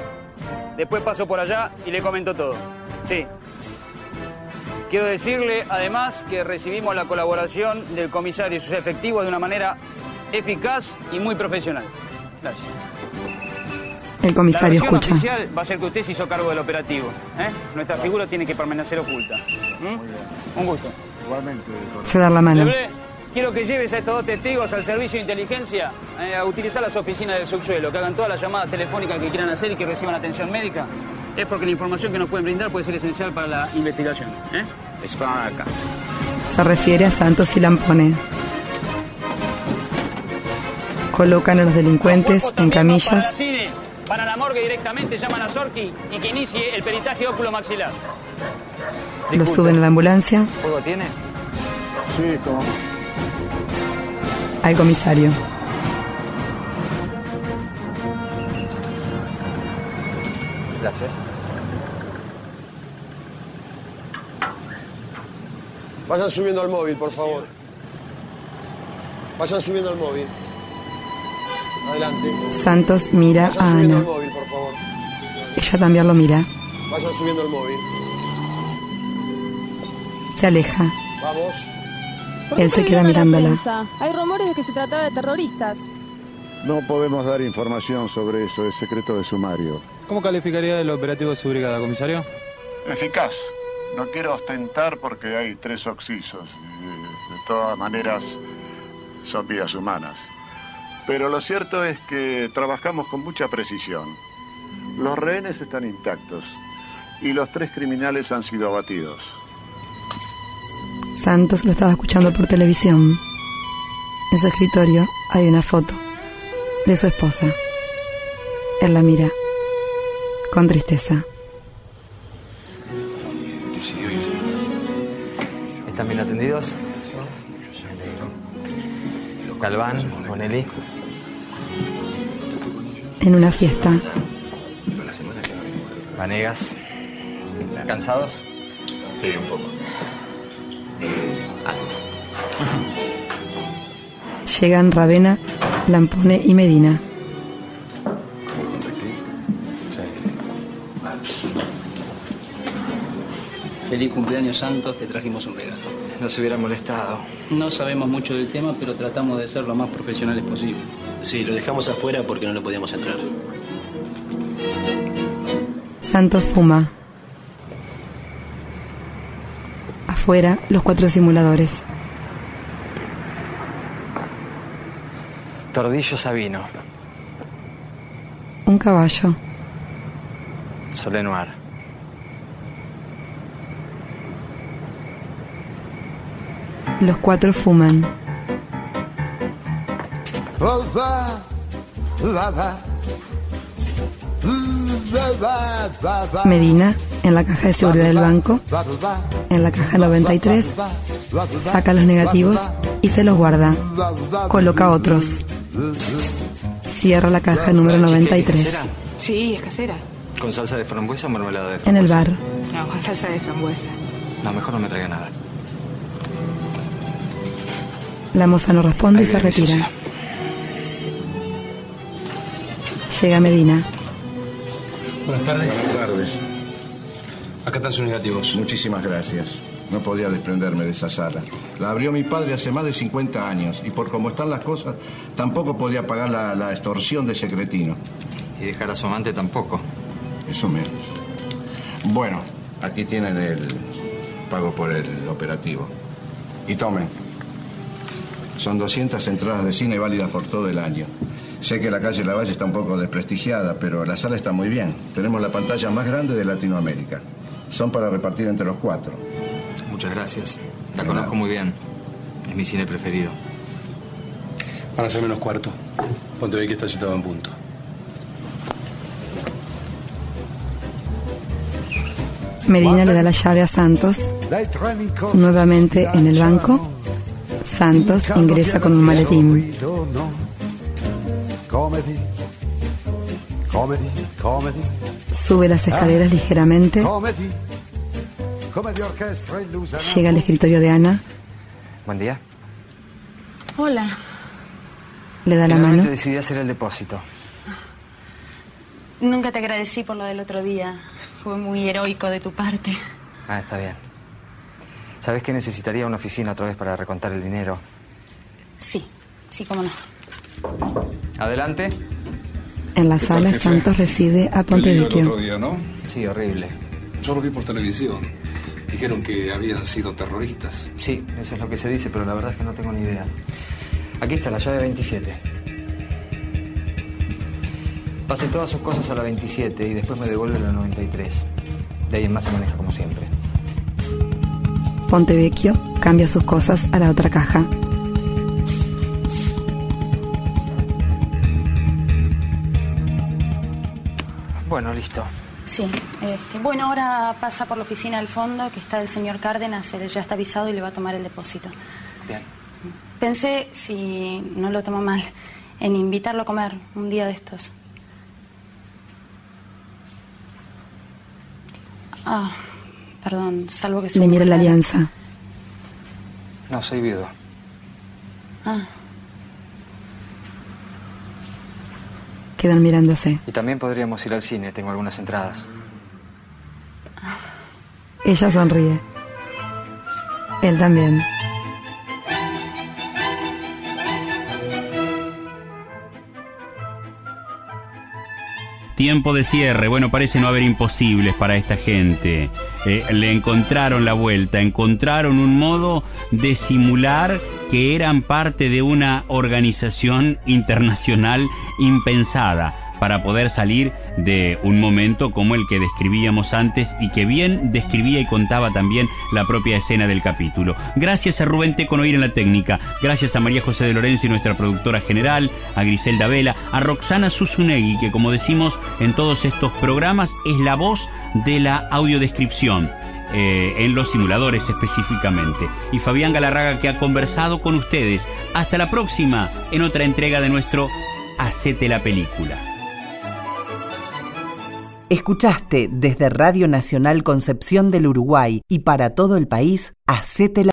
Después paso por allá y le comento todo. Sí. Quiero decirle, además, que recibimos la colaboración del comisario y sus efectivos de una manera eficaz y muy profesional. Gracias. El comisario la escucha. oficial va a ser que usted se hizo cargo del operativo. ¿eh? Nuestra figura tiene que permanecer oculta. ¿Mm? Un gusto. Igualmente. Se da la mano. Lebré, quiero que lleves a estos dos testigos al servicio de inteligencia eh, a utilizar las oficinas del subsuelo, que hagan todas las llamadas telefónicas que quieran hacer y que reciban atención médica. Es porque la información que nos pueden brindar puede ser esencial para la investigación. ¿eh? Esperan acá. Se refiere a Santos y Lampone. Colocan a los delincuentes en camillas. Para cine, van a la morgue directamente, llaman a Sorki y que inicie el peritaje óculo maxilar. Los suben a la ambulancia ¿Fuego tiene? Sí, como. al comisario. Gracias. Vayan subiendo al móvil, por favor. Vayan subiendo al móvil. Adelante. Santos mira Vayan a subiendo Ana. al móvil, por favor. Ella también lo mira. Vayan subiendo al móvil. Se aleja. Vamos. Él se queda mirándola. Hay rumores de que se trataba de terroristas. No podemos dar información sobre eso, es secreto de sumario. ¿Cómo calificaría el operativo de su brigada, comisario? Eficaz. No quiero ostentar porque hay tres oxisos. y De, de todas maneras, son vidas humanas. Pero lo cierto es que trabajamos con mucha precisión. Los rehenes están intactos y los tres criminales han sido abatidos. Santos lo estaba escuchando por televisión. En su escritorio hay una foto de su esposa. Él la mira con tristeza. ¿Están bien atendidos? Galván, Bonelli. En una fiesta, Vanegas. ¿Cansados? Sí, un poco. Llegan Ravena, Lampone y Medina. Feliz cumpleaños Santos, te trajimos un regalo. No se hubiera molestado. No sabemos mucho del tema, pero tratamos de ser lo más profesionales posible. Sí, lo dejamos afuera porque no lo podíamos entrar. Santos fuma. Afuera, los cuatro simuladores. Tordillo Sabino. Un caballo. Solenoir. Los cuatro fuman. Medina, en la caja de seguridad del banco, en la caja 93, saca los negativos y se los guarda. Coloca otros. Cierra la caja número 93. Sí, es casera. ¿Con salsa de frambuesa o mermelada de frambuesa? En el bar, No, con salsa de frambuesa. No, mejor no me traiga nada. la moza no responde y se retira. Llega Medina. Buenas tardes. Buenas tardes. Acá están sus negativos. Muchísimas gracias. No podía desprenderme de esa sala. La abrió mi padre hace más de 50 años y por cómo están las cosas, tampoco podía pagar la, la extorsión de ese cretino. Y dejar a su amante tampoco. Eso menos. Bueno, aquí tienen el pago por el operativo. Y tomen. Son 200 entradas de cine válidas por todo el año. Sé que la calle Lavalle está un poco desprestigiada, pero la sala está muy bien. Tenemos la pantalla más grande de Latinoamérica. Son para repartir entre los cuatro. Muchas gracias. La conozco muy bien. Es mi cine preferido. Van a ser menos cuarto. Ponte hoy que está citado en punto. Medina le da la llave a Santos. Nuevamente en el banco, Santos ingresa con un maletín. Sube las escaleras ligeramente. Llega al escritorio de Ana. Buen día. Hola. Le da la mano. decidí hacer el depósito. Nunca te agradecí por lo del otro día. Fue muy heroico de tu parte. Ah, está bien. ¿Sabes que necesitaría una oficina otra vez para recontar el dinero? Sí, sí, cómo no. Adelante. En la sala? Santos recibe a El otro Pontevecchio. día, ¿no? Sí, horrible. Yo lo vi por televisión. Dijeron que habían sido terroristas. Sí, eso es lo que se dice, pero la verdad es que no tengo ni idea. Aquí está la llave 27. Pase todas sus cosas a la 27 y después me devuelve la 93. De ahí en más se maneja como siempre. Pontevecchio cambia sus cosas a la otra caja. Bueno, listo. Sí, este, bueno, ahora pasa por la oficina del fondo, que está el señor Cárdenas, él ya está avisado y le va a tomar el depósito. Bien. Pensé, si no lo tomo mal, en invitarlo a comer un día de estos. Ah, perdón, salvo que Le mira la alianza. No, soy viudo. Ah, Quedan mirándose. Y también podríamos ir al cine, tengo algunas entradas. Ella sonríe. Él también. Tiempo de cierre. Bueno, parece no haber imposibles para esta gente. Eh, le encontraron la vuelta, encontraron un modo de simular que eran parte de una organización internacional impensada para poder salir de un momento como el que describíamos antes y que bien describía y contaba también la propia escena del capítulo. Gracias a Rubén Teconoir en la técnica, gracias a María José de Lorenzi, nuestra productora general, a Griselda Vela, a Roxana Susunegui, que como decimos en todos estos programas es la voz de la audiodescripción. eh, en los simuladores específicamente. Y Fabián Galarraga que ha conversado con ustedes. Hasta la próxima en otra entrega de nuestro Hacete la película. Escuchaste desde Radio Nacional Concepción del Uruguay y para todo el país, Hacete la